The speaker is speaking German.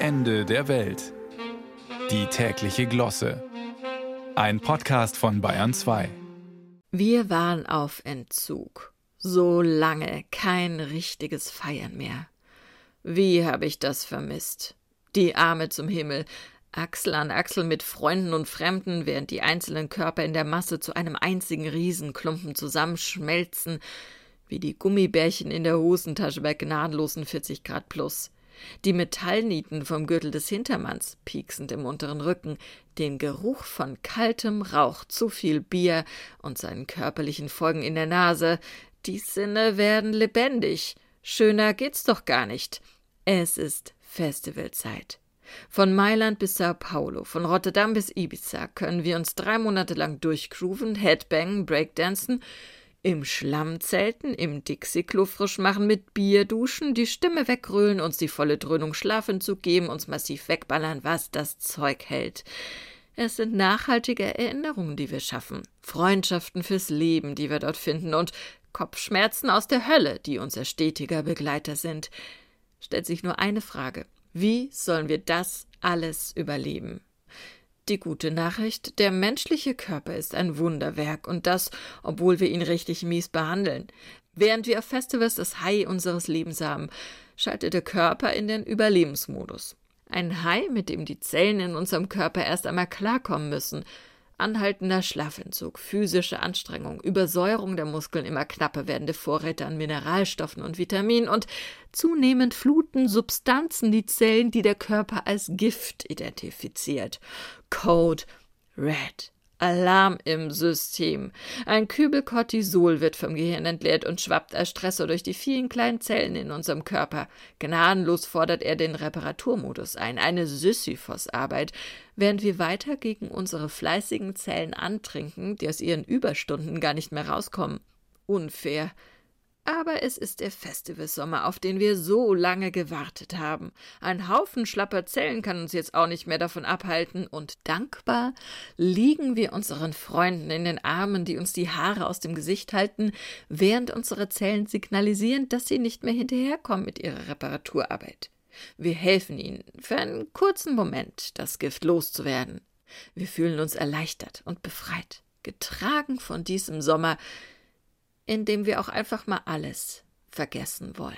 Ende der Welt. Die tägliche Glosse. Ein Podcast von Bayern 2. Wir waren auf Entzug. So lange kein richtiges Feiern mehr. Wie habe ich das vermisst? Die Arme zum Himmel, Achsel an Achsel mit Freunden und Fremden, während die einzelnen Körper in der Masse zu einem einzigen Riesenklumpen zusammenschmelzen, wie die Gummibärchen in der Hosentasche bei gnadenlosen 40 Grad plus. Die Metallnieten vom Gürtel des Hintermanns, pieksend im unteren Rücken, den Geruch von kaltem Rauch, zu viel Bier und seinen körperlichen Folgen in der Nase. Die Sinne werden lebendig. Schöner geht's doch gar nicht. Es ist Festivalzeit. Von Mailand bis Sao Paulo, von Rotterdam bis Ibiza können wir uns drei Monate lang durchgrooven, Headbangen, Breakdancen, im Schlamm zelten, im Dixie-Klo frisch machen, mit Bier duschen, die Stimme weggrölen, uns die volle Dröhnung Schlafentzug geben, uns massiv wegballern, was das Zeug hält. Es sind nachhaltige Erinnerungen, die wir schaffen, Freundschaften fürs Leben, die wir dort finden, und Kopfschmerzen aus der Hölle, die unser stetiger Begleiter sind. Stellt sich nur eine Frage. Wie sollen wir das alles überleben? Die gute Nachricht, der menschliche Körper ist ein Wunderwerk und das, obwohl wir ihn richtig mies behandeln. Während wir auf Festivals das High unseres Lebens haben, schaltet der Körper in den Überlebensmodus. Ein High, mit dem die Zellen in unserem Körper erst einmal klarkommen müssen, Anhaltender Schlafentzug, physische Anstrengung, Übersäuerung der Muskeln, immer knapper werdende Vorräte an Mineralstoffen und Vitaminen und zunehmend fluten Substanzen die Zellen, die der Körper als Gift identifiziert. Code Red. Alarm im System. Ein Kübel Cortisol wird vom Gehirn entleert und schwappt als Stressor durch die vielen kleinen Zellen in unserem Körper. Gnadenlos fordert er den Reparaturmodus ein, eine Sisyphos-Arbeit, während wir weiter gegen unsere fleißigen Zellen antrinken, die aus ihren Überstunden gar nicht mehr rauskommen. Unfair. Aber es ist der Festivalsommer, auf den wir so lange gewartet haben. Ein Haufen schlapper Zellen kann uns jetzt auch nicht mehr davon abhalten, und dankbar liegen wir unseren Freunden in den Armen, die uns die Haare aus dem Gesicht halten, während unsere Zellen signalisieren, dass sie nicht mehr hinterherkommen mit ihrer Reparaturarbeit. Wir helfen ihnen, für einen kurzen Moment das Gift loszuwerden. Wir fühlen uns erleichtert und befreit, getragen von diesem Sommer, in dem wir auch einfach mal alles vergessen wollen.